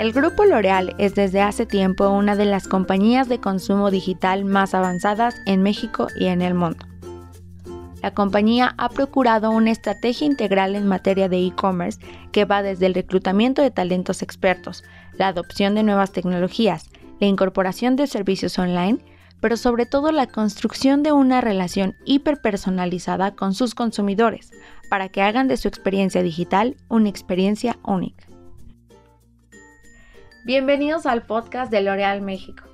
El grupo L'Oreal es desde hace tiempo una de las compañías de consumo digital más avanzadas en México y en el mundo. La compañía ha procurado una estrategia integral en materia de e-commerce que va desde el reclutamiento de talentos expertos, la adopción de nuevas tecnologías, la incorporación de servicios online, pero sobre todo la construcción de una relación hiperpersonalizada con sus consumidores para que hagan de su experiencia digital una experiencia única. Bienvenidos al podcast de L'Oreal México.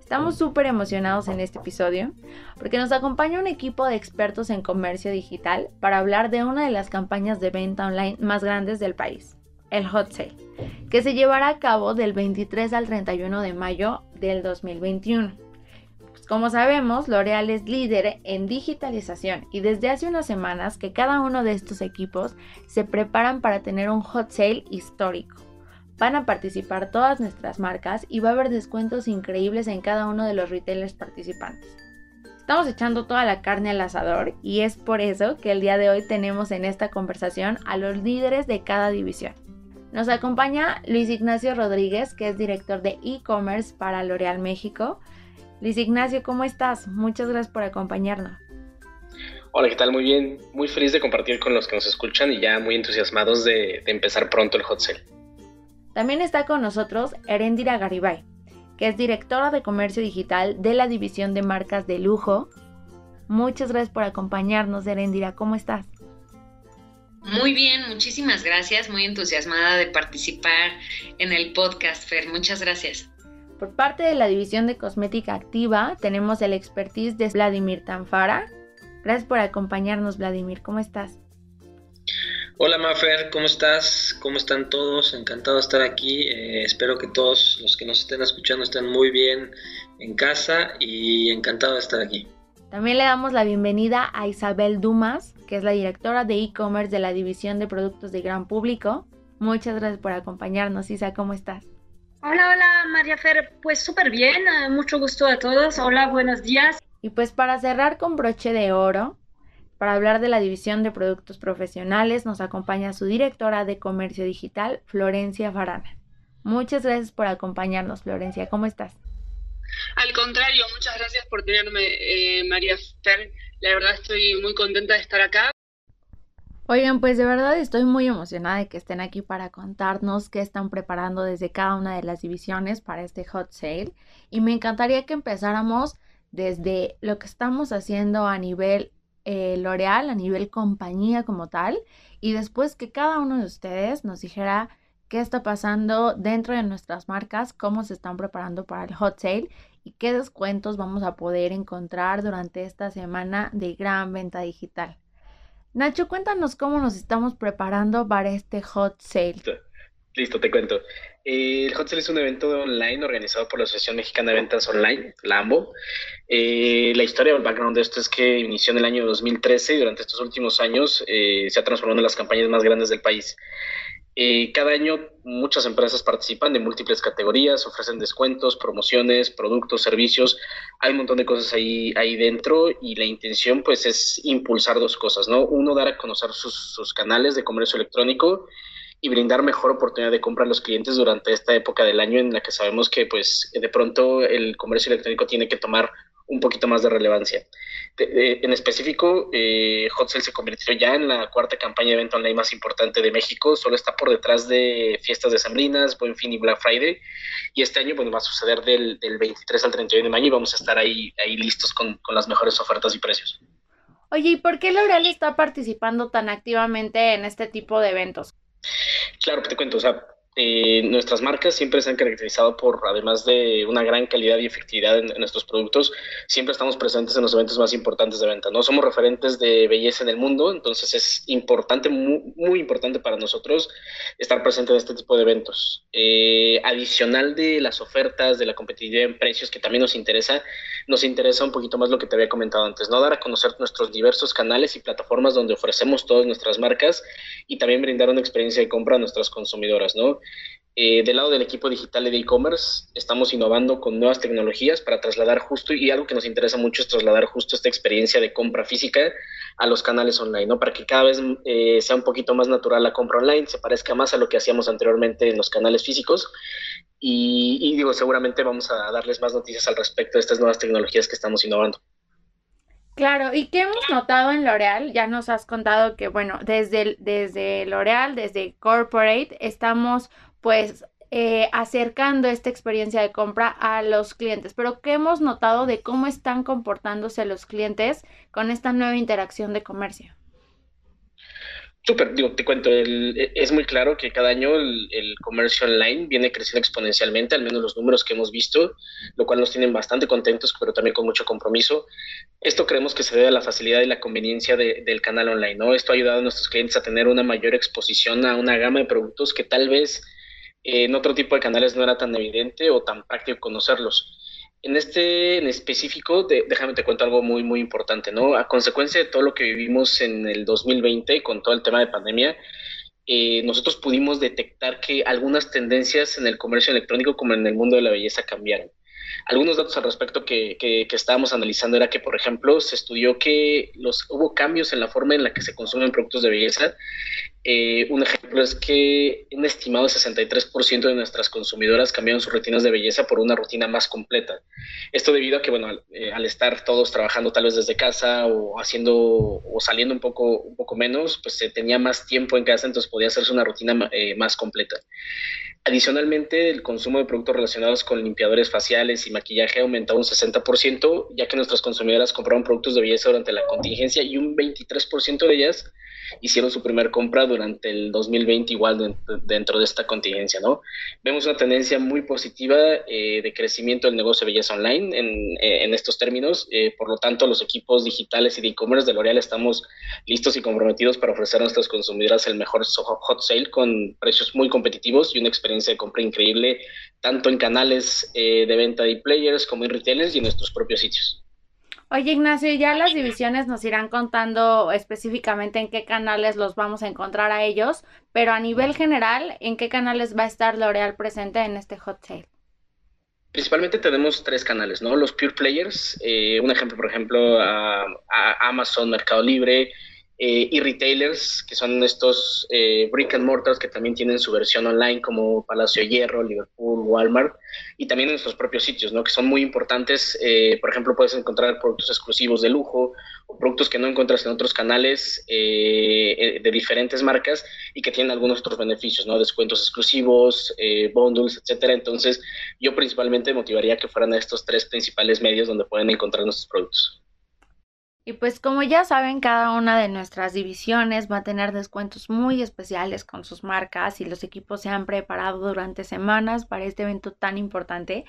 Estamos súper emocionados en este episodio porque nos acompaña un equipo de expertos en comercio digital para hablar de una de las campañas de venta online más grandes del país, el Hot Sale, que se llevará a cabo del 23 al 31 de mayo del 2021. Pues como sabemos, L'Oreal es líder en digitalización y desde hace unas semanas que cada uno de estos equipos se preparan para tener un Hot Sale histórico Van a participar todas nuestras marcas y va a haber descuentos increíbles en cada uno de los retailers participantes. Estamos echando toda la carne al asador y es por eso que el día de hoy tenemos en esta conversación a los líderes de cada división. Nos acompaña Luis Ignacio Rodríguez, que es director de e-commerce para L'Oreal México. Luis Ignacio, ¿cómo estás? Muchas gracias por acompañarnos. Hola, ¿qué tal? Muy bien, muy feliz de compartir con los que nos escuchan y ya muy entusiasmados de, de empezar pronto el hot sale. También está con nosotros Erendira Garibay, que es directora de comercio digital de la división de marcas de lujo. Muchas gracias por acompañarnos, Erendira. ¿Cómo estás? Muy bien, muchísimas gracias. Muy entusiasmada de participar en el podcast, Fer. Muchas gracias. Por parte de la división de cosmética activa, tenemos el expertise de Vladimir Tanfara. Gracias por acompañarnos, Vladimir. ¿Cómo estás? Hola Mafer, ¿cómo estás? ¿Cómo están todos? Encantado de estar aquí. Eh, espero que todos los que nos estén escuchando estén muy bien en casa y encantado de estar aquí. También le damos la bienvenida a Isabel Dumas, que es la directora de e-commerce de la División de Productos de Gran Público. Muchas gracias por acompañarnos, Isa, ¿cómo estás? Hola, hola María Fer, pues súper bien, eh, mucho gusto a todos. Hola, buenos días. Y pues para cerrar con broche de oro, para hablar de la división de productos profesionales nos acompaña su directora de comercio digital, Florencia Farana. Muchas gracias por acompañarnos, Florencia. ¿Cómo estás? Al contrario, muchas gracias por tenerme, eh, María Fer. La verdad estoy muy contenta de estar acá. Oigan, pues de verdad estoy muy emocionada de que estén aquí para contarnos qué están preparando desde cada una de las divisiones para este hot sale. Y me encantaría que empezáramos desde lo que estamos haciendo a nivel eh, L'Oreal a nivel compañía como tal y después que cada uno de ustedes nos dijera qué está pasando dentro de nuestras marcas, cómo se están preparando para el hot sale y qué descuentos vamos a poder encontrar durante esta semana de gran venta digital. Nacho, cuéntanos cómo nos estamos preparando para este hot sale. Listo, te cuento. Eh, el Hot Sale es un evento online organizado por la Asociación Mexicana de Ventas Online, la AMBO. Eh, la historia o el background de esto es que inició en el año 2013 y durante estos últimos años eh, se ha transformado en las campañas más grandes del país. cada año muchas empresas participan de múltiples categorías, ofrecen descuentos, promociones, productos, servicios. Hay un montón de cosas ahí, ahí dentro y la intención pues es impulsar dos cosas, ¿no? Uno, dar a conocer sus, sus canales de comercio electrónico y brindar mejor oportunidad de compra a los clientes durante esta época del año en la que sabemos que pues de pronto el comercio electrónico tiene que tomar un poquito más de relevancia. en específico, eh, Hot Sale se convirtió ya en la cuarta campaña de venta online más importante de México, solo está por detrás de fiestas de Sambrinas, Buen Fin y Black Friday, y este año bueno, va a suceder del, del 23 al 31 de mayo y vamos a estar ahí, ahí listos con, con las mejores ofertas y precios. Oye, ¿y por qué L'Oreal está participando tan activamente en este tipo de eventos? Claro te cuento, o sea, eh, nuestras marcas siempre se han caracterizado por, además de una gran calidad y efectividad en, nuestros productos, siempre estamos presentes en los eventos más importantes de venta. No somos referentes de belleza en el mundo, entonces es importante, muy, importante para nosotros estar presente en este tipo de eventos. Eh, adicional de las ofertas, de la competitividad en precios, que también nos interesa, nos interesa un poquito más lo que te había comentado antes, ¿no? Dar a conocer nuestros diversos canales y plataformas donde ofrecemos todas nuestras marcas y también brindar una experiencia de compra a nuestras consumidoras, ¿no? Eh, del lado del equipo digital de e-commerce, estamos innovando con nuevas tecnologías para trasladar justo, y algo que nos interesa mucho es trasladar justo esta experiencia de compra física a los canales online, ¿no? Para que cada vez eh, sea un poquito más natural la compra online, se parezca más a lo que hacíamos anteriormente en los canales físicos. Y digo, seguramente vamos a darles más noticias al respecto de estas nuevas tecnologías que estamos innovando. Claro, y qué hemos notado en L'Oreal, ya nos has contado que, bueno, desde, desde L'Oreal, desde Corporate, estamos pues eh, acercando esta experiencia de compra a los clientes. Pero ¿qué hemos notado de cómo están comportándose los clientes con esta nueva interacción de comercio? Súper, digo, te cuento, e, es muy claro que cada año el, comercio online viene creciendo exponencialmente, al menos los números que hemos visto, lo cual nos tienen bastante contentos, pero también con mucho compromiso. Esto creemos que se debe a la facilidad y la conveniencia del canal online, ¿no? Esto ha ayudado a nuestros clientes a tener una mayor exposición a una gama de productos que tal vez eh, en otro tipo de canales no era tan evidente o tan práctico conocerlos. En este en específico, déjame te cuento algo muy, muy importante, ¿no? A consecuencia de todo lo que vivimos en el 2020 con todo el tema de pandemia, eh, nosotros pudimos detectar que algunas tendencias en el comercio electrónico como en el mundo de la belleza cambiaron. Algunos datos al respecto que, que, estábamos analizando era que, por ejemplo, se estudió que los, hubo cambios en la forma en la que se consumen productos de belleza. Eh, un ejemplo es que un estimado 63% de nuestras consumidoras cambiaron sus rutinas de belleza por una rutina más completa. Esto debido a que, bueno, al, eh, estar todos trabajando tal vez desde casa o haciendo o saliendo un poco, un poco menos, pues se tenía más tiempo en casa, entonces podía hacerse una rutina eh, más completa. Adicionalmente, el consumo de productos relacionados con limpiadores faciales y maquillaje aumentó un 60%, ya que nuestras consumidoras compraron productos de belleza durante la contingencia y un 23% de ellas hicieron su primer compra durante el 2020 igual dentro de esta contingencia, ¿no? Vemos una tendencia muy positiva eh, de crecimiento del negocio de belleza online en, eh, en estos términos, eh, por lo tanto los equipos digitales y de e-commerce de L'Oreal estamos listos y comprometidos para ofrecer a nuestras consumidoras el mejor hot sale con precios muy competitivos y una experiencia de compra increíble tanto en canales de venta de players como en retailers y en nuestros propios sitios. Oye, Ignacio, ya las divisiones nos irán contando específicamente en qué canales los vamos a encontrar a ellos, pero a nivel general, ¿en qué canales va a estar L'Oreal presente en este hot sale? Principalmente tenemos tres canales, ¿no? Los pure players, eh, un ejemplo, por ejemplo, Amazon, Mercado Libre, eh, y retailers, que son estos eh, brick and mortars que también tienen su versión online como Palacio Hierro, Liverpool, Walmart, y también nuestros propios sitios, ¿no? que son muy importantes. Eh, por ejemplo, puedes encontrar productos exclusivos de lujo o productos que no encuentras en otros canales de diferentes marcas y que tienen algunos otros beneficios, ¿no? descuentos exclusivos, bundles, etcétera. Entonces, yo principalmente motivaría que fueran estos tres principales medios donde pueden encontrar nuestros productos. Y pues como ya saben, cada una de nuestras divisiones va a tener descuentos muy especiales con sus marcas y los equipos se han preparado durante semanas para este evento tan importante.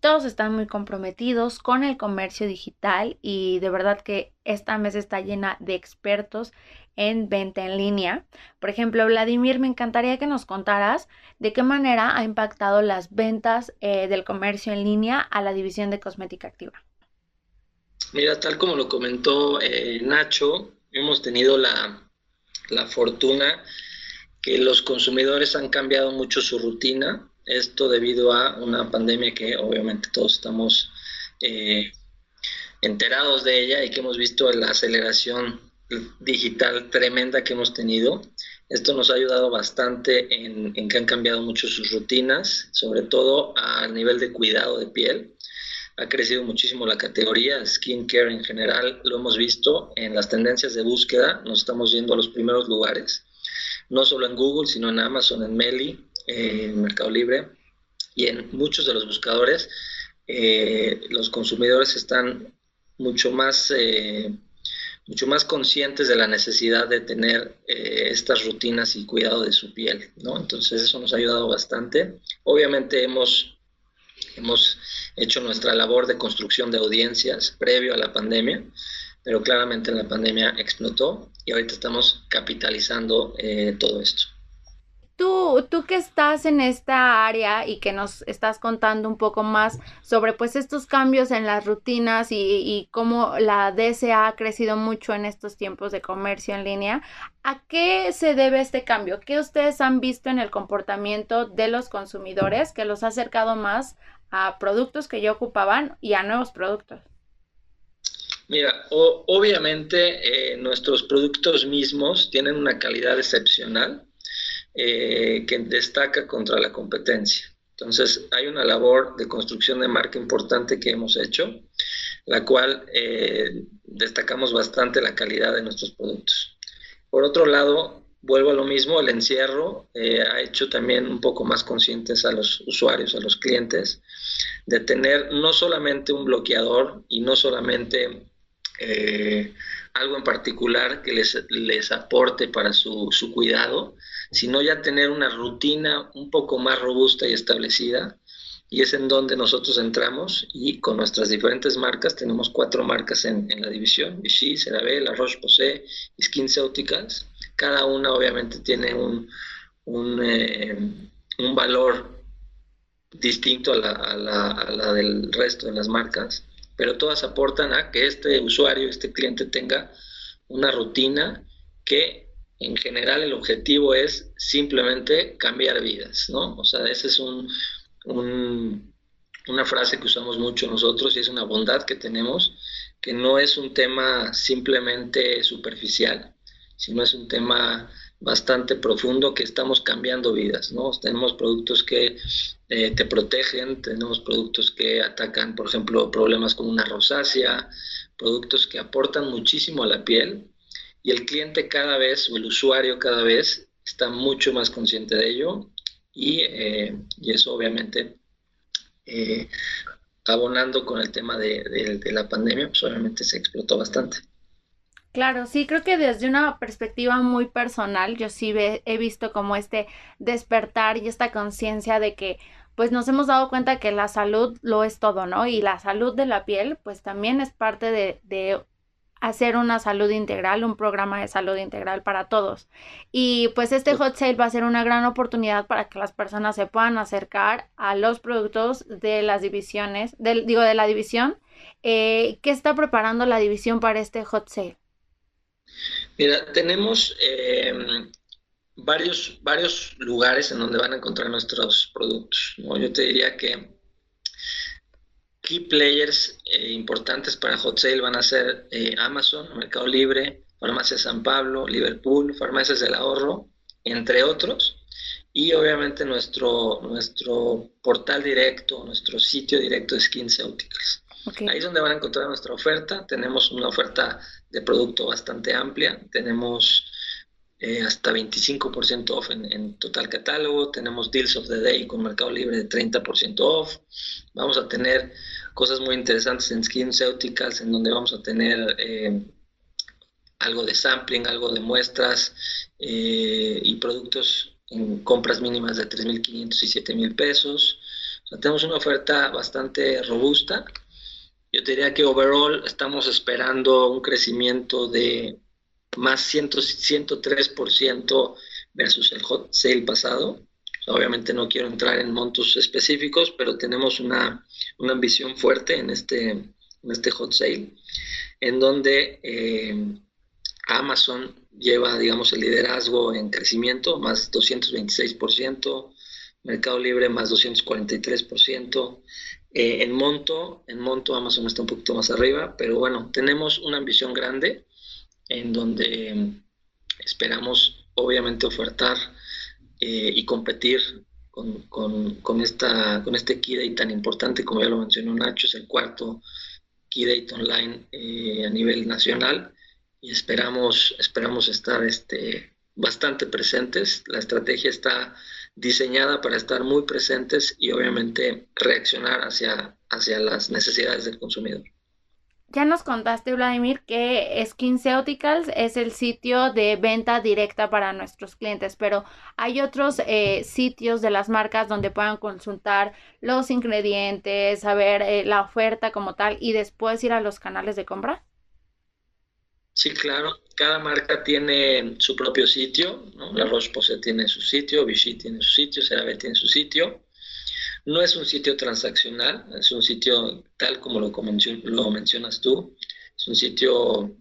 Todos están muy comprometidos con el comercio digital y de verdad que esta mesa está llena de expertos en venta en línea. Por ejemplo, Vladimir, me encantaría que nos contaras de qué manera ha impactado las ventas eh, del comercio en línea a la división de cosmética activa. Mira, tal como lo comentó eh, Nacho, hemos tenido la, fortuna que los consumidores han cambiado mucho su rutina, esto debido a una pandemia que obviamente todos estamos eh, enterados de ella y que hemos visto la aceleración digital tremenda que hemos tenido. Esto nos ha ayudado bastante en, en que han cambiado mucho sus rutinas, sobre todo a nivel de cuidado de piel ha crecido muchísimo la categoría, skincare en general, lo hemos visto en las tendencias de búsqueda, nos estamos yendo a los primeros lugares, no solo en Google, sino en Amazon, en Meli, en Mercado Libre y en muchos de los buscadores. Eh, los consumidores están mucho más, eh, mucho más conscientes de la necesidad de tener eh, estas rutinas y cuidado de su piel, ¿no? Entonces eso nos ha ayudado bastante. Obviamente hemos, hemos hecho nuestra labor de construcción de audiencias previo a la pandemia, pero claramente la pandemia explotó y ahorita estamos capitalizando eh, todo esto. Tú, tú que estás en esta área y que nos estás contando un poco más sobre pues estos cambios en las rutinas y, cómo la DSA ha crecido mucho en estos tiempos de comercio en línea, ¿a qué se debe este cambio? ¿Qué ustedes han visto en el comportamiento de los consumidores que los ha acercado más a productos que ya ocupaban y a nuevos productos? Mira, obviamente eh, nuestros productos mismos tienen una calidad excepcional eh, que destaca contra la competencia. Entonces, hay una labor de construcción de marca importante que hemos hecho, la cual eh, destacamos bastante la calidad de nuestros productos. Por otro lado, vuelvo a lo mismo, el encierro eh, ha hecho también un poco más conscientes a los usuarios, a los clientes, de tener no solamente un bloqueador y no solamente algo en particular que les, les aporte para su, su cuidado, sino ya tener una rutina un poco más robusta y establecida. Y es en donde nosotros entramos y con nuestras diferentes marcas, tenemos cuatro marcas en, la división, Vichy, CeraVe, La Roche-Posay y SkinCeuticals. Cada una obviamente tiene un, un, eh, un valor distinto a la, a, la, a la del resto de las marcas, pero todas aportan a que este usuario, este cliente tenga una rutina que en general el objetivo es simplemente cambiar vidas, ¿no? O sea, esa es un, una frase que usamos mucho nosotros y es una bondad que tenemos, que no es un tema simplemente superficial, sino es un tema bastante profundo que estamos cambiando vidas, ¿no? Tenemos productos que eh, te protegen, tenemos productos que atacan, por ejemplo, problemas como una rosácea, productos que aportan muchísimo a la piel y el cliente cada vez o el usuario cada vez está mucho más consciente de ello y, eh, eso obviamente eh, abonando con el tema de, la pandemia, pues obviamente se explotó bastante. Claro, sí, creo que desde una perspectiva muy personal, yo sí he visto como este despertar y esta conciencia de que pues nos hemos dado cuenta que la salud lo es todo, ¿no? Y la salud de la piel, pues también es parte de, de hacer una salud integral, un programa de salud integral para todos. Y pues este hot sale va a ser una gran oportunidad para que las personas se puedan acercar a los productos de las divisiones, del, digo, de la división. Eh, ¿Qué está preparando la división para este hot sale? Mira, tenemos eh, varios, varios lugares en donde van a encontrar nuestros productos. Yo te diría que key players eh, importantes para Hot Sale van a ser eh, Amazon, Mercado Libre, Farmacias San Pablo, Liverpool, Farmacias del Ahorro, entre otros. Y obviamente nuestro, nuestro portal directo, nuestro sitio directo de SkinCeuticals. Ahí es donde van a encontrar nuestra oferta. Tenemos una oferta de producto bastante amplia. Tenemos eh, hasta 25% off en, en, total catálogo. Tenemos Deals of the Day con Mercado Libre de 30% off. Vamos a tener cosas muy interesantes en SkinCeuticals, en donde vamos a tener eh, algo de sampling, algo de muestras eh, y productos en compras mínimas de 3.500 y 7.000 pesos. tenemos una oferta bastante robusta. Yo te diría que overall estamos esperando un crecimiento de más 100, 103% versus el hot sale pasado. Obviamente no quiero entrar en montos específicos, pero tenemos una, ambición fuerte en este, en este hot sale, en donde eh, Amazon lleva, digamos, el liderazgo en crecimiento, más 226%, Mercado Libre más 243%. Eh, en monto, en monto Amazon está un poquito más arriba, pero bueno, tenemos una ambición grande en donde esperamos obviamente ofertar eh, y competir con, con, esta, con este Key tan importante, como ya lo mencionó Nacho, es el cuarto Key online eh, a nivel nacional y esperamos, esperamos estar este, bastante presentes. La estrategia está diseñada para estar muy presentes y obviamente reaccionar hacia, hacia las necesidades del consumidor. Ya nos contaste, Vladimir, que SkinCeuticals es el sitio de venta directa para nuestros clientes, pero hay otros eh, sitios de las marcas donde puedan consultar los ingredientes, saber eh, la oferta como tal y después ir a los canales de compra. Sí, claro. Cada marca tiene su propio sitio. ¿no? La Roche-Posay tiene su sitio, Vichy tiene su sitio, CeraVe tiene su sitio. No es un sitio transaccional, es un sitio tal como lo, lo mencionas tú. Es un sitio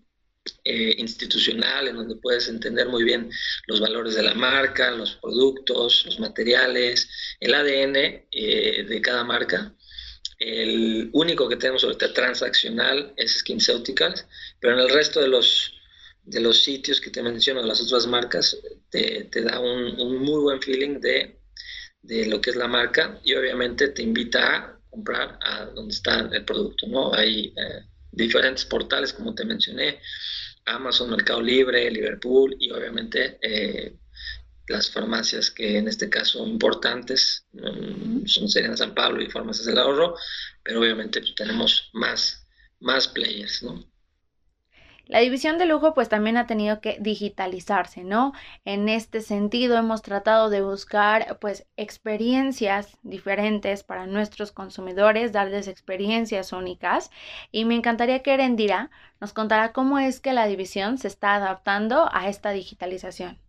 eh, institucional en donde puedes entender muy bien los valores de la marca, los productos, los materiales, el ADN eh, de cada marca. El único que tenemos ahorita transaccional es SkinCeuticals, pero en el resto de los, de los sitios que te menciono, las otras marcas, te, te da un, un, muy buen feeling de, de, lo que es la marca y obviamente te invita a comprar a donde está el producto, ¿no? Hay eh, diferentes portales, como te mencioné, Amazon, Mercado Libre, Liverpool y obviamente eh, las farmacias que en este caso importantes, mm, son serían San Pablo y Farmacias del Ahorro, pero obviamente pues, tenemos más, más players, ¿no? La división de lujo pues también ha tenido que digitalizarse, ¿no? En este sentido hemos tratado de buscar pues experiencias diferentes para nuestros consumidores, darles experiencias únicas y me encantaría que Erendira nos contara cómo es que la división se está adaptando a esta digitalización.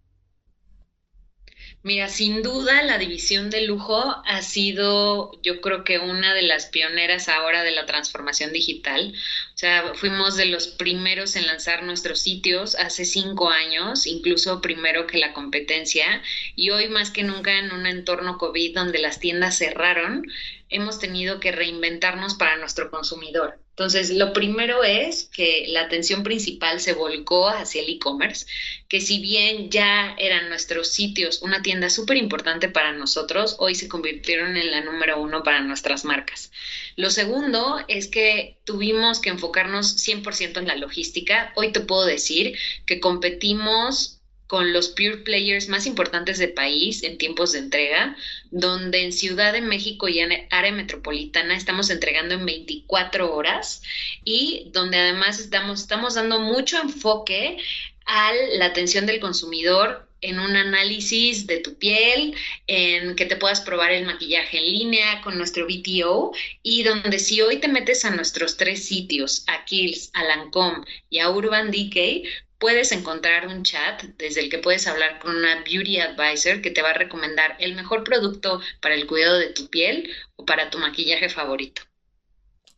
Mira, sin duda la división de lujo ha sido, yo creo que una de las pioneras ahora de la transformación digital. O sea, fuimos de los primeros en lanzar nuestros sitios hace cinco años, incluso primero que la competencia, y hoy más que nunca en un entorno COVID donde las tiendas cerraron, hemos tenido que reinventarnos para nuestro consumidor. Entonces, lo primero es que la atención principal se volcó hacia el e-commerce, que si bien ya eran nuestros sitios una tienda súper importante para nosotros, hoy se convirtieron en la número uno para nuestras marcas. Lo segundo es que tuvimos que enfocarnos 100% en la logística. Hoy te puedo decir que competimos con los pure players más importantes del país en tiempos de entrega, donde en Ciudad de México y en área metropolitana estamos entregando en 24 horas y donde además estamos, estamos dando mucho enfoque a la atención del consumidor en un análisis de tu piel, en que te puedas probar el maquillaje en línea con nuestro BTO y donde si hoy te metes a nuestros tres sitios, a Kills, a Lancome y a Urban Decay, puedes encontrar un chat desde el que puedes hablar con una beauty advisor que te va a recomendar el mejor producto para el cuidado de tu piel o para tu maquillaje favorito.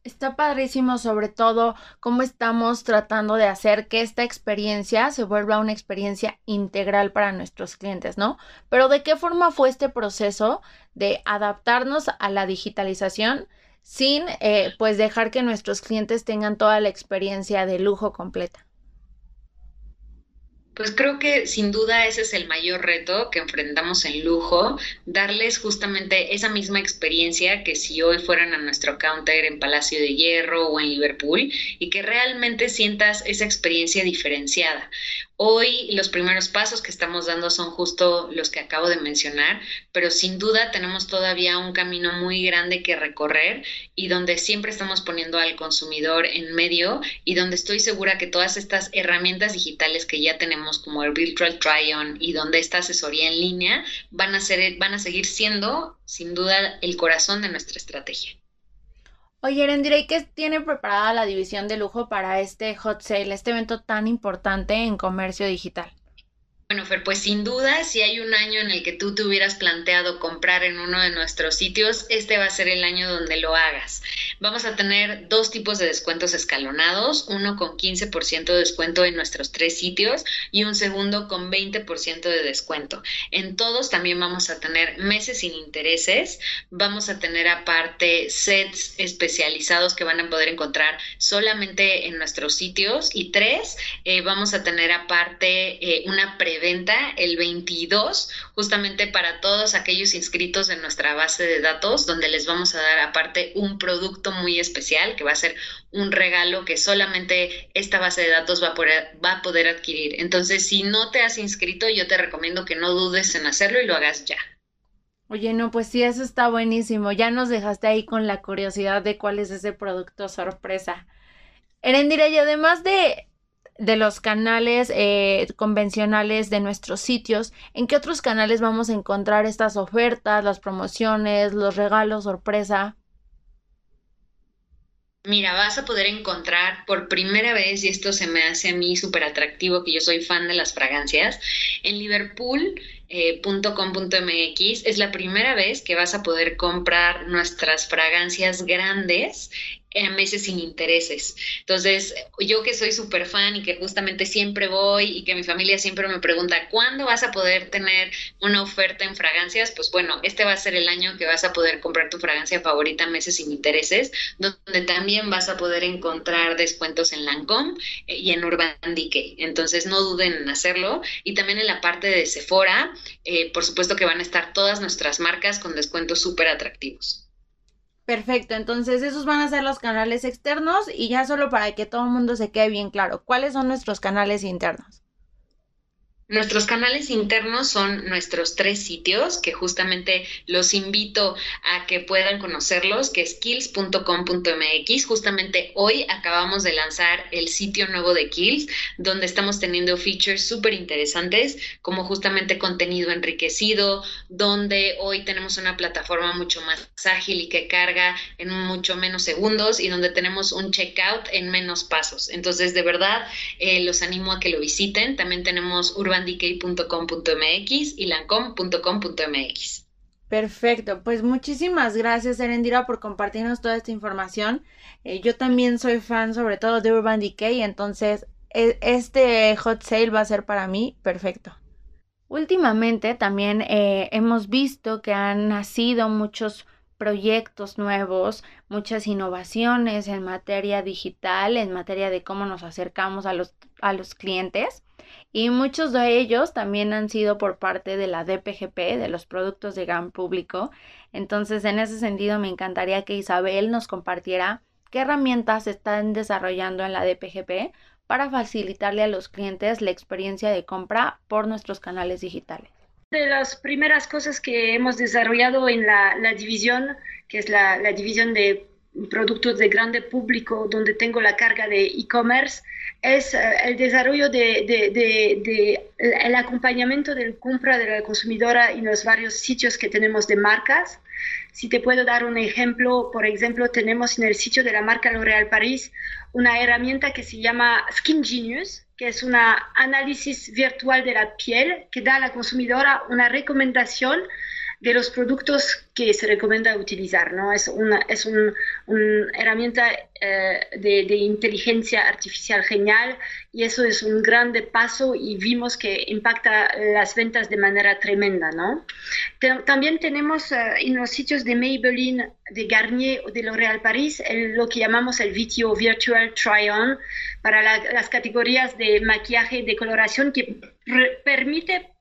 Está padrísimo sobre todo cómo estamos tratando de hacer que esta experiencia se vuelva una experiencia integral para nuestros clientes, ¿no? Pero ¿de qué forma fue este proceso de adaptarnos a la digitalización sin eh, pues dejar que nuestros clientes tengan toda la experiencia de lujo completa? Pues creo que sin duda ese es el mayor reto que enfrentamos en lujo, darles justamente esa misma experiencia que si hoy fueran a nuestro counter en Palacio de Hierro o en Liverpool y que realmente sientas esa experiencia diferenciada. Hoy los primeros pasos que estamos dando son justo los que acabo de mencionar, pero sin duda tenemos todavía un camino muy grande que recorrer y donde siempre estamos poniendo al consumidor en medio y donde estoy segura que todas estas herramientas digitales que ya tenemos como el Virtual Try-On y donde esta asesoría en línea van a, ser, van a seguir siendo sin duda el corazón de nuestra estrategia. Oye, Erendira, ¿y qué tiene preparada la división de lujo para este hot sale, este evento tan importante en comercio digital? Bueno, Fer, pues sin duda, si hay un año en el que tú te hubieras planteado comprar en uno de nuestros sitios, este va a ser el año donde lo hagas. Vamos a tener dos tipos de descuentos escalonados, uno con 15% de descuento en nuestros tres sitios y un segundo con 20% de descuento. En todos también vamos a tener meses sin intereses, vamos a tener aparte sets especializados que van a poder encontrar solamente en nuestros sitios y tres, eh, vamos a tener aparte eh, una pre venta el 22, justamente para todos aquellos inscritos en nuestra base de datos, donde les vamos a dar aparte un producto muy especial que va a ser un regalo que solamente esta base de datos va a poder, va a poder adquirir. Entonces, si no te has inscrito, yo te recomiendo que no dudes en hacerlo y lo hagas ya. Oye, no, pues sí, eso está buenísimo. Ya nos dejaste ahí con la curiosidad de cuál es ese producto sorpresa. Erendira, y además de de los canales eh, convencionales de nuestros sitios, ¿en qué otros canales vamos a encontrar estas ofertas, las promociones, los regalos sorpresa? Mira, vas a poder encontrar por primera vez, y esto se me hace a mí súper atractivo, que yo soy fan de las fragancias, en liverpool.com.mx eh, es la primera vez que vas a poder comprar nuestras fragancias grandes en meses sin intereses. Entonces, yo que soy súper fan y que justamente siempre voy y que mi familia siempre me pregunta, ¿cuándo vas a poder tener una oferta en fragancias? Pues bueno, este va a ser el año que vas a poder comprar tu fragancia favorita meses sin intereses, donde también vas a poder encontrar descuentos en Lancome eh, y en Urban Decay. Entonces, no duden en hacerlo. Y también en la parte de Sephora, eh, por supuesto que van a estar todas nuestras marcas con descuentos súper atractivos. Perfecto, entonces esos van a ser los canales externos y ya solo para que todo el mundo se quede bien claro, ¿cuáles son nuestros canales internos? Nuestros canales internos son nuestros tres sitios que justamente los invito a que puedan conocerlos, que es kills.com.mx. Justamente hoy acabamos de lanzar el sitio nuevo de Kills, donde estamos teniendo features súper interesantes, como justamente contenido enriquecido, donde hoy tenemos una plataforma mucho más ágil y que carga en mucho menos segundos y donde tenemos un checkout en menos pasos. Entonces, de verdad, eh, los animo a que lo visiten. También tenemos Urban urbandecay.com.mx y lancom.com.mx. Perfecto, pues muchísimas gracias Erendira por compartirnos toda esta información. Eh, yo también soy fan sobre todo de Urban Decay, entonces e, este hot sale va a ser para mí perfecto. Últimamente también eh, hemos visto que han nacido muchos proyectos nuevos, muchas innovaciones en materia digital, en materia de cómo nos acercamos a los, a los clientes y muchos de ellos también han sido por parte de la DPGP, de los productos de GAN público. Entonces, en ese sentido, me encantaría que Isabel nos compartiera qué herramientas están desarrollando en la DPGP para facilitarle a los clientes la experiencia de compra por nuestros canales digitales. De las primeras cosas que hemos desarrollado en la, división, que es la, la división de productos de grande público, donde tengo la carga de e-commerce, es eh, el desarrollo de, de, el acompañamiento del compra de la consumidora en los varios sitios que tenemos de marcas. Si te puedo dar un ejemplo, por ejemplo, tenemos en el sitio de la marca L'Oréal Paris una herramienta que se llama Skin Genius, que es un análisis virtual de la piel que da a la consumidora una recomendación de los productos que se recomienda utilizar. ¿no? Es una, es una herramienta eh, de, inteligencia artificial genial y eso es un grande paso y vimos que impacta las ventas de manera tremenda. ¿no? también tenemos eh, en los sitios de Maybelline, de Garnier o de L'Oréal Paris lo que llamamos el VTO Virtual Try-On para las categorías de maquillaje y decoloración que permite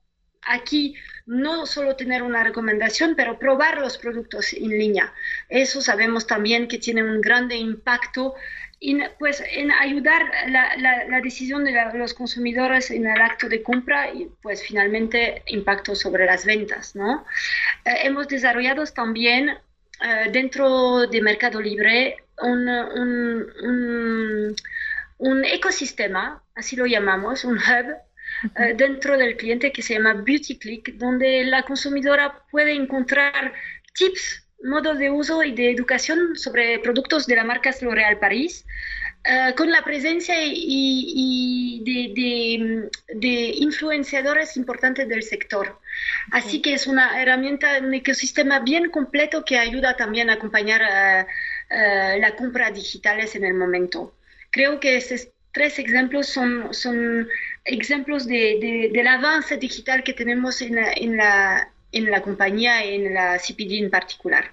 aquí no solo tener una recomendación, pero probar los productos en línea. Eso sabemos también que tiene un grande impacto en, pues, en ayudar la, la, decisión de los consumidores en el acto de compra y pues finalmente impacto sobre las ventas. ¿no? Eh, hemos desarrollado también eh, dentro de Mercado Libre un, un, un ecosistema, así lo llamamos, un hub eh, dentro del cliente que se llama Beauty Click, donde la consumidora puede encontrar tips, modos de uso y de educación sobre productos de la marca L'Oréal Paris. Eh, con la presencia y, de, de, influenciadores importantes del sector. Así que es una herramienta, un ecosistema bien completo que ayuda también a acompañar uh, la compra digitales en el momento. Creo que estos tres ejemplos son, son ejemplos de, del avance digital que tenemos en la, en la, en la compañía, en la CPD en particular.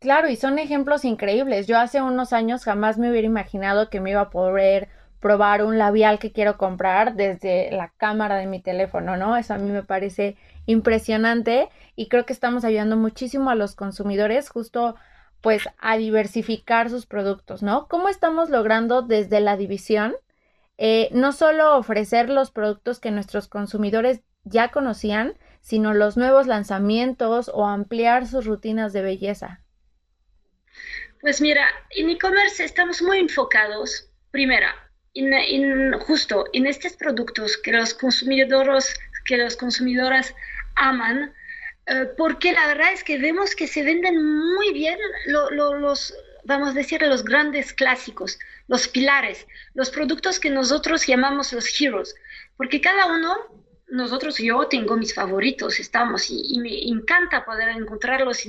Claro, y son ejemplos increíbles. Yo hace unos años jamás me hubiera imaginado que me iba a poder probar un labial que quiero comprar desde la cámara de mi teléfono, ¿no? Eso a mí me parece impresionante y creo que estamos ayudando muchísimo a los consumidores justo pues a diversificar sus productos, ¿no? ¿Cómo estamos logrando desde la división eh, no solo ofrecer los productos que nuestros consumidores ya conocían, sino los nuevos lanzamientos o ampliar sus rutinas de belleza? Pues mira, en e-commerce estamos muy enfocados, primera, en, justo en estos productos que los consumidores, que los consumidores aman, eh, porque la verdad es que vemos que se venden muy bien los, vamos a decir, los grandes clásicos, los pilares, los productos que nosotros llamamos los heroes, porque cada uno, nosotros, yo tengo mis favoritos, estamos, y, me encanta poder encontrarlos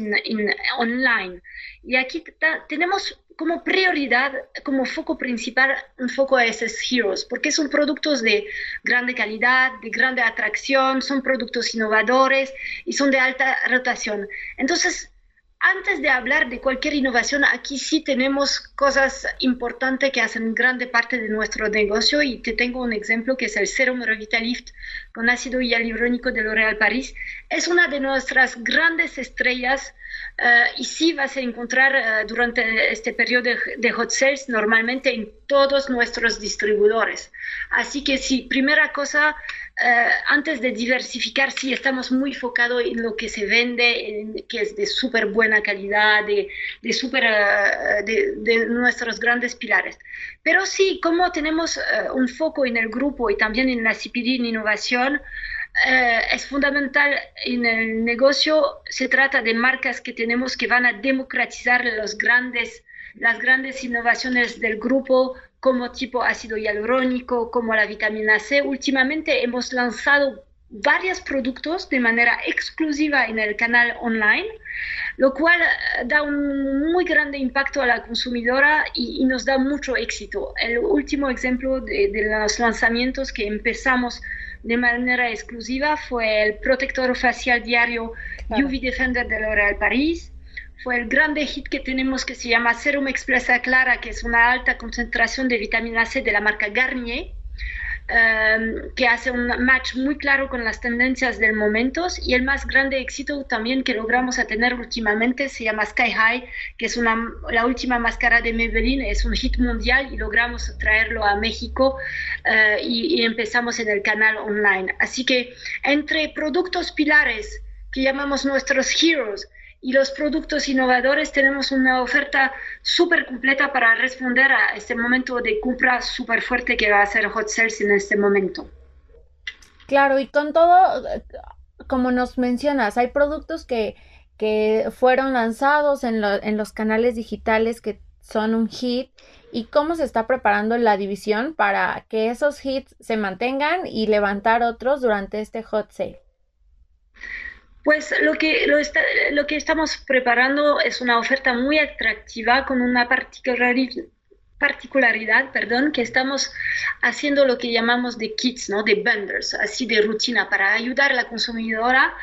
online. Y aquí tenemos como prioridad, como foco principal, un foco a esos heroes, porque son productos de grande calidad, de grande atracción, son productos innovadores y son de alta rotación. Entonces, antes de hablar de cualquier innovación, aquí sí tenemos cosas importantes que hacen grande parte de nuestro negocio y te tengo un ejemplo que es el Serum Revitalift con ácido hialurónico de L'Oréal Paris. Es una de nuestras grandes estrellas eh, y sí vas a encontrar eh, durante este periodo de, hot sales normalmente en todos nuestros distribuidores. Así que sí, primera cosa, antes de diversificar, sí estamos muy enfocados en lo que se vende, que es de súper buena calidad, de, de, super, de, de, nuestros grandes pilares. Pero sí, como tenemos un foco en el grupo y también en la CPD en innovación, eh, es fundamental en el negocio. Se trata de marcas que tenemos que van a democratizar los grandes, las grandes innovaciones del grupo, como tipo ácido hialurónico, como la vitamina C. Últimamente hemos lanzado varios productos de manera exclusiva en el canal online, lo cual eh, da un muy grande impacto a la consumidora y, nos da mucho éxito. El último ejemplo de, de los lanzamientos que empezamos de manera exclusiva fue el protector facial diario UV Defender de L'Oréal Paris. Fue el grande hit que tenemos que se llama Serum Expressa Clara, que es una alta concentración de vitamina C de la marca Garnier Em, que hace un match muy claro con las tendencias del momento y el más grande éxito también que logramos a tener últimamente se llama Sky High, que es una, la última máscara de Maybelline, es un hit mundial y logramos traerlo a México eh, y, y empezamos en el canal online. Así que entre productos pilares que llamamos nuestros heroes, y los productos innovadores tenemos una oferta súper completa para responder a este momento de compra súper fuerte que va a ser Hot Sales en este momento. Claro, y con todo, como nos mencionas, hay productos que, que fueron lanzados en, en los canales digitales que son un hit y cómo se está preparando la división para que esos hits se mantengan y levantar otros durante este hot sale. Pues lo que, lo, está, lo que estamos preparando es una oferta muy atractiva con una particularidad, perdón, que estamos haciendo lo que llamamos de kits, ¿no? de bundles, así de rutina, para ayudar a la consumidora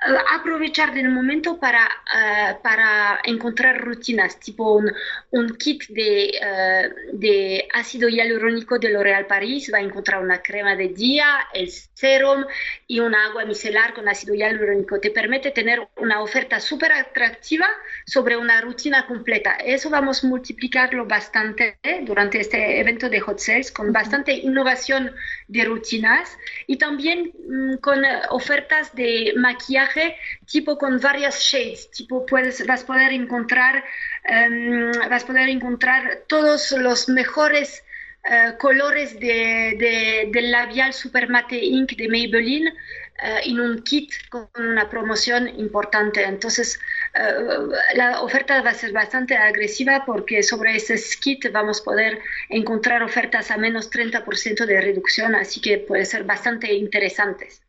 aprovechar del momento para, eh, para encontrar rutinas, tipo un, un kit de, eh, de, ácido hialurónico de L'Oréal Paris, va a encontrar una crema de día, el serum y una agua micelar con ácido hialurónico. Te permite tener una oferta súper atractiva sobre una rutina completa. Eso vamos a multiplicarlo bastante durante este evento de Hot Sales con bastante innovación de rutinas y también mm, con ofertas de maquillaje tipo con varias shades, tipo puedes, vas a poder encontrar, um, vas a poder encontrar todos los mejores uh, colores de, de, del labial Super Matte Ink de Maybelline uh, en un kit con una promoción importante. Entonces, la oferta va a ser bastante agresiva porque sobre ese kit vamos a poder encontrar ofertas a menos 30% de reducción, así que puede ser bastante interesantes.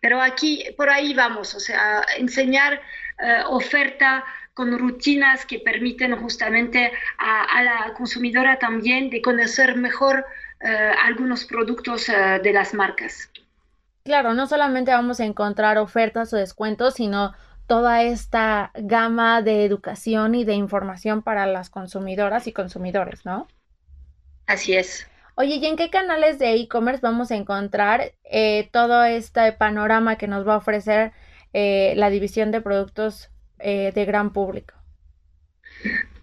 Pero aquí, por ahí vamos, o sea, enseñar eh, oferta con rutinas que permiten justamente a, la consumidora también de conocer mejor eh, algunos productos eh, de las marcas. Claro, no solamente vamos a encontrar ofertas o descuentos, sino toda esta gama de educación y de información para las consumidoras y consumidores, ¿no? Así es. Oye, ¿y en qué canales de e-commerce vamos a encontrar eh, todo este panorama que nos va a ofrecer eh, la división de productos eh, de gran público?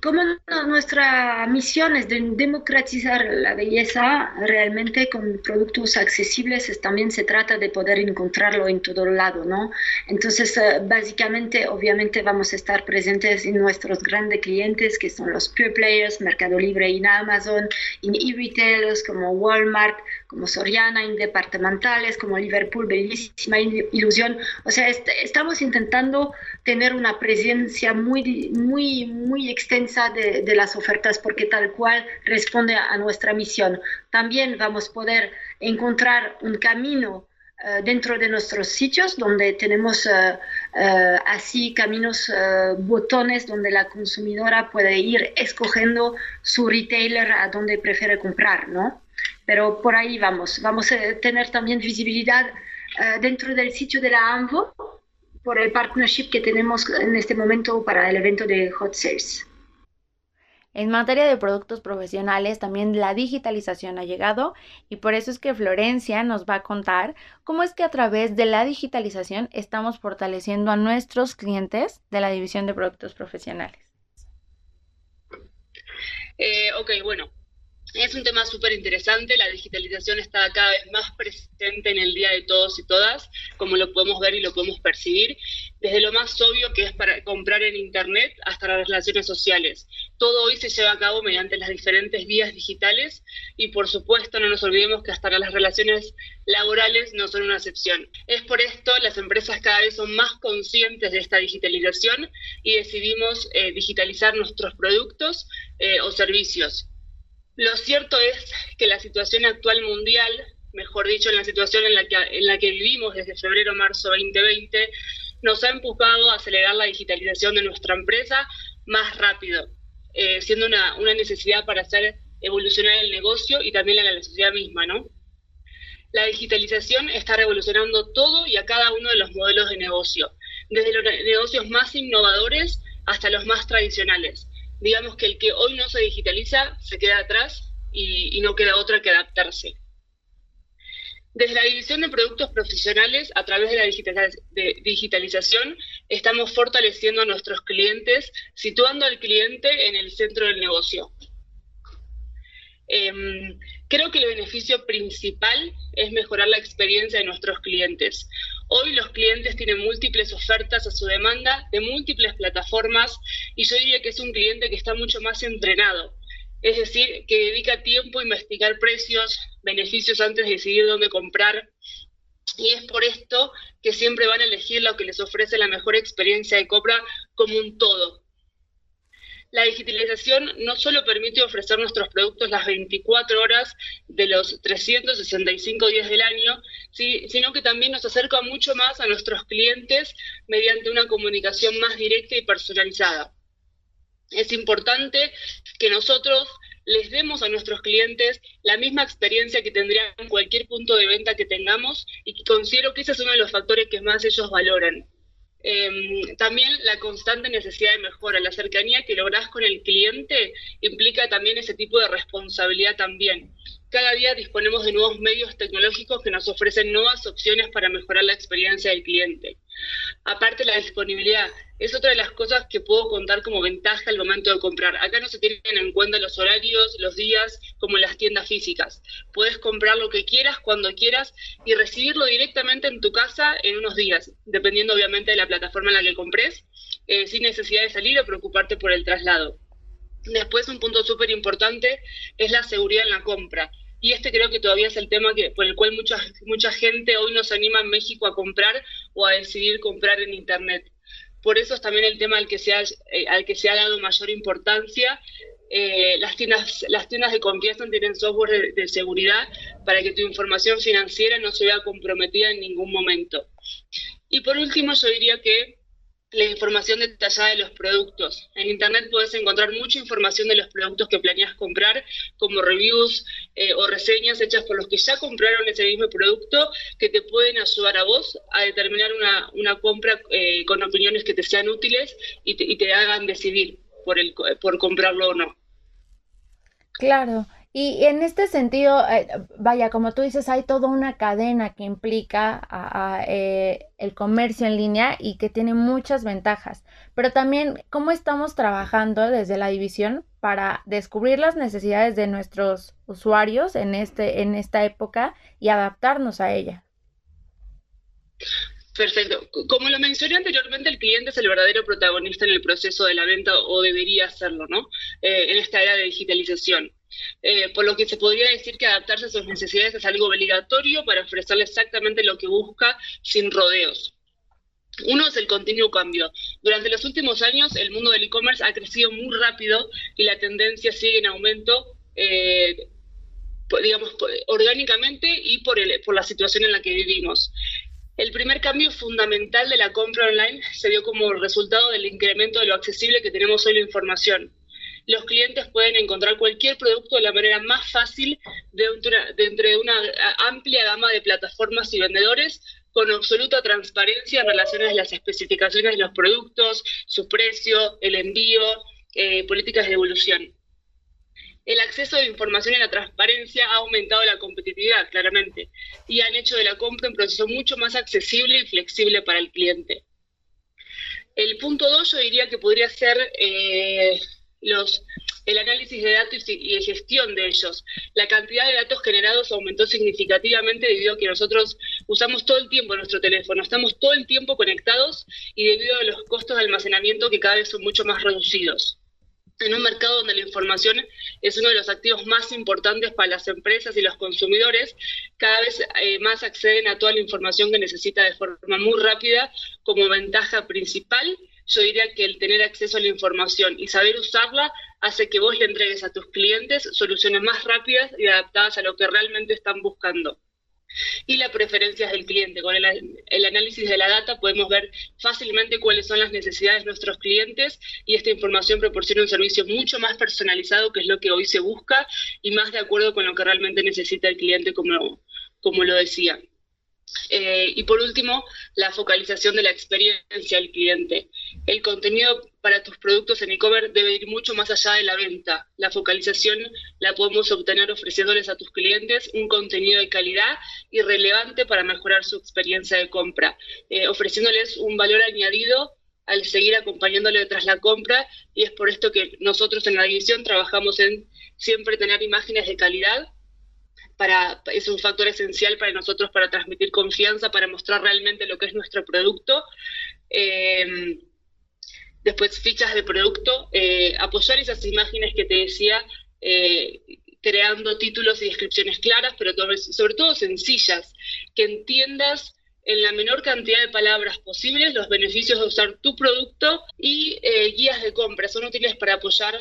Como nuestra misión es de democratizar la belleza realmente con productos accesibles, también se trata de poder encontrarlo en todo lado, ¿no? Entonces, eh, básicamente, obviamente vamos a estar presentes en nuestros grandes clientes, que son los pure players, Mercado Libre y Amazon, en e-retailers como Walmart, como Soriana, en departamentales, como Liverpool, bellísima ilusión. O sea, estamos intentando tener una presencia muy, muy, muy extensa de, de, las ofertas porque tal cual responde a, nuestra misión. También vamos a poder encontrar un camino eh, dentro de nuestros sitios donde tenemos eh, eh, así caminos, botones donde la consumidora puede ir escogiendo su retailer a donde prefiere comprar, ¿no? Pero por ahí vamos. Vamos a tener también visibilidad dentro del sitio de la AMVO por el partnership que tenemos en este momento para el evento de Hot Sales. En materia de productos profesionales, también la digitalización ha llegado y por eso es que Florencia nos va a contar cómo es que a través de la digitalización estamos fortaleciendo a nuestros clientes de la división de productos profesionales. Eh, ok, bueno, es un tema súper interesante, la digitalización está cada vez más presente en el día de todos y todas, como lo podemos ver y lo podemos percibir, desde lo más obvio que es para comprar en Internet hasta las relaciones sociales. Todo hoy se lleva a cabo mediante las diferentes vías digitales y por supuesto no nos olvidemos que hasta las relaciones laborales no son una excepción. Es por esto las empresas cada vez son más conscientes de esta digitalización y decidimos eh, digitalizar nuestros productos eh, o servicios. Lo cierto es que la situación actual mundial, mejor dicho, en la situación en la que, en la que vivimos desde febrero-marzo 2020, nos ha empujado a acelerar la digitalización de nuestra empresa más rápido, eh, siendo una, una, necesidad para hacer evolucionar el negocio y también a la sociedad misma, ¿no? La digitalización está revolucionando todo y a cada uno de los modelos de negocio, desde los negocios más innovadores hasta los más tradicionales digamos que el que hoy no se digitaliza se queda atrás y, no queda otra que adaptarse. Desde la división de productos profesionales, a través de la digitalización, estamos fortaleciendo a nuestros clientes, situando al cliente en el centro del negocio. Em, creo que el beneficio principal es mejorar la experiencia de nuestros clientes. Hoy los clientes tienen múltiples ofertas a su demanda de múltiples plataformas y yo diría que es un cliente que está mucho más entrenado. Es decir, que dedica tiempo a investigar precios, beneficios antes de decidir dónde comprar. Y es por esto que siempre van a elegir lo que les ofrece la mejor experiencia de compra como un todo, la digitalización no solo permite ofrecer nuestros productos las 24 horas de los 365 días del año, sino que también nos acerca mucho más a nuestros clientes mediante una comunicación más directa y personalizada. Es importante que nosotros les demos a nuestros clientes la misma experiencia que tendrían en cualquier punto de venta que tengamos y considero que ese es uno de los factores que más ellos valoran. Em, también la constante necesidad de mejora, la cercanía que lográs con el cliente implica también ese tipo de responsabilidad también. Cada día disponemos de nuevos medios tecnológicos que nos ofrecen nuevas opciones para mejorar la experiencia del cliente. Aparte, la disponibilidad es otra de las cosas que puedo contar como ventaja al momento de comprar. Acá no se tienen en cuenta los horarios, los días, como en las tiendas físicas. Puedes comprar lo que quieras, cuando quieras, y recibirlo directamente en tu casa en unos días, dependiendo obviamente de la plataforma en la que compres, eh, sin necesidad de salir o preocuparte por el traslado. Después, un punto súper importante es la seguridad en la compra. Y este creo que todavía es el tema que, por el cual mucha, mucha gente hoy nos anima en México a comprar o a decidir comprar en Internet por eso es también el tema al que se ha, eh, al que se ha dado mayor importancia. Eh, las, tiendas, las tiendas de confianza tienen software de, seguridad para que tu información financiera no se vea comprometida en ningún momento. Y por último, yo diría que la información detallada de los productos. En Internet puedes encontrar mucha información de los productos que planeas comprar, como reviews eh, o reseñas hechas por los que ya compraron ese mismo producto, que te pueden ayudar a vos a determinar una, compra eh, con opiniones que te sean útiles y te, y te hagan decidir por, el, por comprarlo o no. Claro, y en este sentido, eh, vaya, como tú dices, hay toda una cadena que implica eh, el comercio en línea y que tiene muchas ventajas. Pero también, ¿cómo estamos trabajando desde la división para descubrir las necesidades de nuestros usuarios en, este, en esta época y adaptarnos a ella? Perfecto. Como lo mencioné anteriormente, el cliente es el verdadero protagonista en el proceso de la venta o debería serlo, ¿no? Eh, en esta era de digitalización. Eh, por lo que se podría decir que adaptarse a sus necesidades es algo obligatorio para ofrecerle exactamente lo que busca sin rodeos. Uno es el continuo cambio. Durante los últimos años el mundo del e-commerce ha crecido muy rápido y la tendencia sigue en aumento, eh, digamos, orgánicamente y por, por la situación en la que vivimos. El primer cambio fundamental de la compra online se dio como resultado del incremento de lo accesible que tenemos hoy la información. Los clientes pueden encontrar cualquier producto de la manera más fácil de, entre una amplia gama de plataformas y vendedores con absoluta transparencia en relación a las especificaciones de los productos, su precio, el envío, eh, políticas de evolución. El acceso a información y la transparencia ha aumentado la competitividad, claramente, y han hecho de la compra un proceso mucho más accesible y flexible para el cliente. El punto 2 yo diría que podría ser eh, el análisis de datos y, gestión de ellos. La cantidad de datos generados aumentó significativamente debido a que nosotros usamos todo el tiempo nuestro teléfono, estamos todo el tiempo conectados y debido a los costos de almacenamiento que cada vez son mucho más reducidos. En un mercado donde la información es uno de los activos más importantes para las empresas y los consumidores, cada vez eh, más acceden a toda la información que necesita de forma muy rápida como ventaja principal yo diría que el tener acceso a la información y saber usarla hace que vos le entregues a tus clientes soluciones más rápidas y adaptadas a lo que realmente están buscando. Y las preferencias del cliente. Con el, análisis de la data podemos ver fácilmente cuáles son las necesidades de nuestros clientes y esta información proporciona un servicio mucho más personalizado, que es lo que hoy se busca, y más de acuerdo con lo que realmente necesita el cliente, como, como lo decía. Eh, y por último, la focalización de la experiencia del cliente. El contenido para tus productos en e-commerce debe ir mucho más allá de la venta. La focalización la podemos obtener ofreciéndoles a tus clientes un contenido de calidad y relevante para mejorar su experiencia de compra, eh, ofreciéndoles un valor añadido al seguir acompañándole tras la compra y es por esto que nosotros en la división trabajamos en siempre tener imágenes de calidad para, es un factor esencial para nosotros para transmitir confianza, para mostrar realmente lo que es nuestro producto. Eh, después, fichas de producto, eh, apoyar esas imágenes que te decía, eh, creando títulos y descripciones claras, pero sobre todo sencillas, que entiendas en la menor cantidad de palabras posibles los beneficios de usar tu producto y guías de compra. Son útiles para apoyar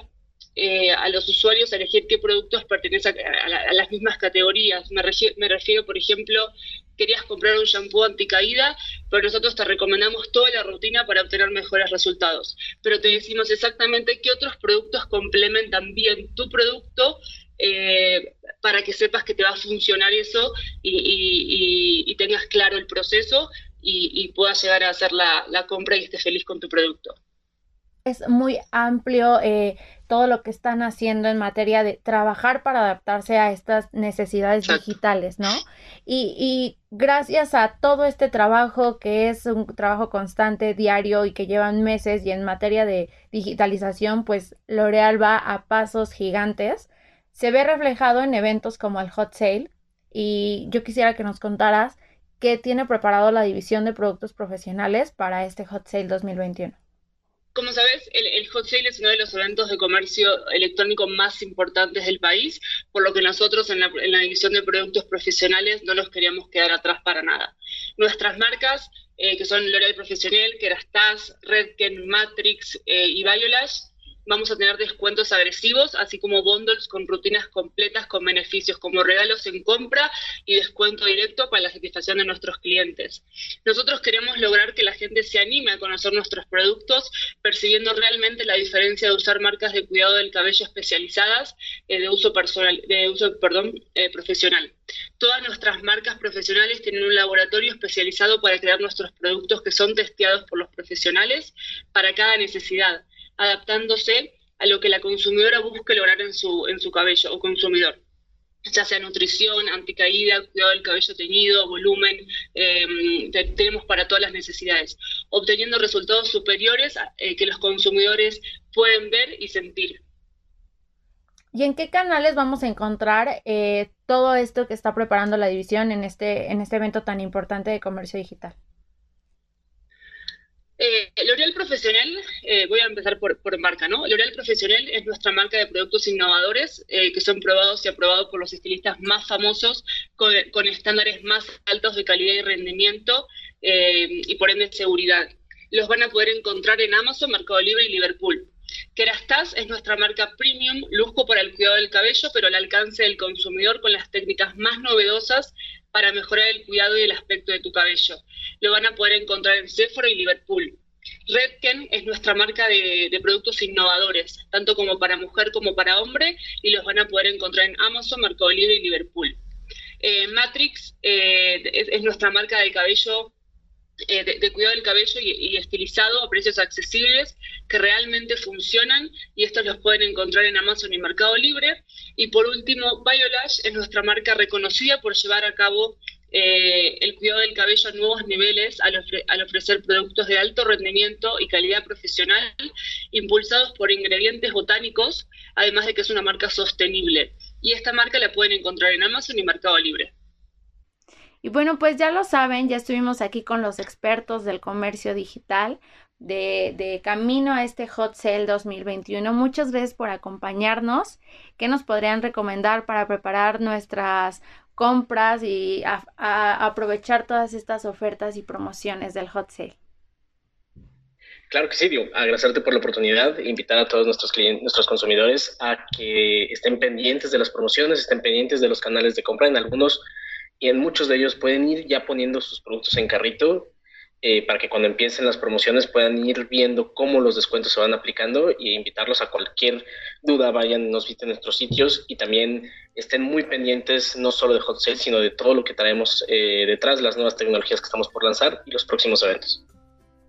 eh, a los usuarios a elegir qué productos pertenecen a, las mismas categorías. Me, me, refiero, por ejemplo, querías comprar un shampoo anticaída, pero nosotros te recomendamos toda la rutina para obtener mejores resultados. Pero te decimos exactamente qué otros productos complementan bien tu producto eh, para que sepas que te va a funcionar eso y, tengas claro el proceso y, puedas llegar a hacer la, la compra y estés feliz con tu producto es muy amplio eh, todo lo que están haciendo en materia de trabajar para adaptarse a estas necesidades digitales, ¿no? Y, y, gracias a todo este trabajo que es un trabajo constante, diario y que llevan meses y en materia de digitalización, pues L'Oreal va a pasos gigantes. Se ve reflejado en eventos como el Hot Sale y yo quisiera que nos contaras qué tiene preparado la división de productos profesionales para este Hot Sale 2021. Como sabes, el, Hot Sale es uno de los eventos de comercio electrónico más importantes del país, por lo que nosotros en la, división de productos profesionales no nos queríamos quedar atrás para nada. Nuestras marcas, eh, que son L'Oreal Profesional, Kerastase, Redken, Matrix eh, y Biolash, vamos a tener descuentos agresivos, así como bundles con rutinas completas con beneficios como regalos en compra y descuento directo para la satisfacción de nuestros clientes. Nosotros queremos lograr que la gente se anime a conocer nuestros productos, percibiendo realmente la diferencia de usar marcas de cuidado del cabello especializadas eh, de uso personal, de uso, perdón, eh, profesional. Todas nuestras marcas profesionales tienen un laboratorio especializado para crear nuestros productos que son testeados por los profesionales para cada necesidad adaptándose a lo que la consumidora busque lograr en su, en su cabello o consumidor ya sea nutrición, anticaída, cuidado del cabello teñido, volumen, em, tenemos para todas las necesidades, obteniendo resultados superiores eh, que los consumidores pueden ver y sentir. ¿Y en qué canales vamos a encontrar eh, todo esto que está preparando la división en este, en este evento tan importante de comercio digital? Eh, L'Oreal Profesional, eh, voy a empezar por, marca, ¿no? L'Oreal Profesional es nuestra marca de productos innovadores eh, que son probados y aprobados por los estilistas más famosos con, estándares más altos de calidad y rendimiento y por ende seguridad. Los van a poder encontrar en Amazon, Mercado Libre y Liverpool. Kerastase es nuestra marca premium, lujo para el cuidado del cabello, pero al alcance del consumidor con las técnicas más novedosas para mejorar el cuidado y el aspecto de tu cabello. Lo van a poder encontrar en Sephora y Liverpool. Redken es nuestra marca de, productos innovadores, tanto como para mujer como para hombre, y los van a poder encontrar en Amazon, Mercado Libre y Liverpool. Eh, Matrix eh, es, nuestra marca de cabello eh, de, cuidado del cabello y, estilizado a precios accesibles que realmente funcionan y estos los pueden encontrar en Amazon y Mercado Libre. Y por último, Biolash es nuestra marca reconocida por llevar a cabo eh, el cuidado del cabello a nuevos niveles al, al, ofrecer productos de alto rendimiento y calidad profesional impulsados por ingredientes botánicos, además de que es una marca sostenible. Y esta marca la pueden encontrar en Amazon y Mercado Libre. Y bueno, pues ya lo saben, ya estuvimos aquí con los expertos del comercio digital de, camino a este Hot Sale 2021. Muchas gracias por acompañarnos. ¿Qué nos podrían recomendar para preparar nuestras compras y aprovechar todas estas ofertas y promociones del Hot Sale? Claro que sí, digo, agradecerte por la oportunidad, invitar a todos nuestros clientes, nuestros consumidores a que estén pendientes de las promociones, estén pendientes de los canales de compra. En algunos y en muchos de ellos pueden ir ya poniendo sus productos en carrito eh, para que cuando empiecen las promociones puedan ir viendo cómo los descuentos se van aplicando y invitarlos a cualquier duda, vayan, nos visiten nuestros sitios y también estén muy pendientes no solo de Hot Sale, sino de todo lo que traemos eh, detrás, las nuevas tecnologías que estamos por lanzar y los próximos eventos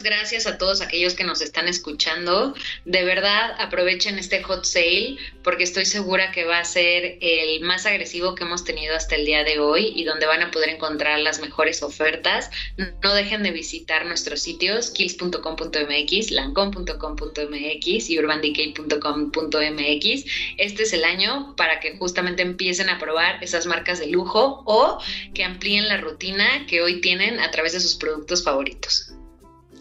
gracias a todos aquellos que nos están escuchando. De verdad, aprovechen este hot sale porque estoy segura que va a ser el más agresivo que hemos tenido hasta el día de hoy y donde van a poder encontrar las mejores ofertas. No dejen de visitar nuestros sitios kills.com.mx, lancom.com.mx y urbandecay.com.mx. Este es el año para que justamente empiecen a probar esas marcas de lujo o que amplíen la rutina que hoy tienen a través de sus productos favoritos.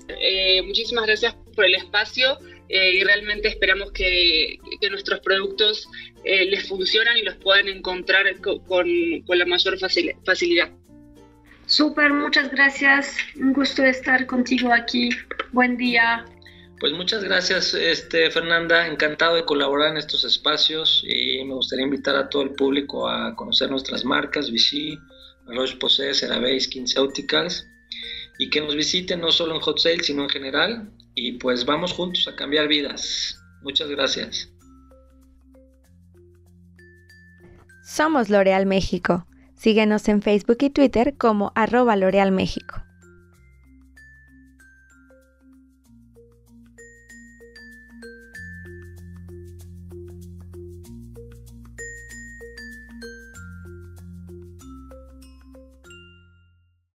Eh, muchísimas gracias por el espacio eh, y realmente esperamos que, nuestros productos eh, les funcionan y los puedan encontrar con, la mayor facilidad. Súper, muchas gracias. Un gusto estar contigo aquí. Buen día. Pues muchas gracias, este, Fernanda. Encantado de colaborar en estos espacios y me gustaría invitar a todo el público a conocer nuestras marcas, Vichy, Roche Posay, CeraVe, SkinCeuticals y que nos visiten no solo en Hot Sale, sino en general. Y pues vamos juntos a cambiar vidas. Muchas gracias. Somos L'Oreal México. Síguenos en Facebook y Twitter como arroba L'Oreal México.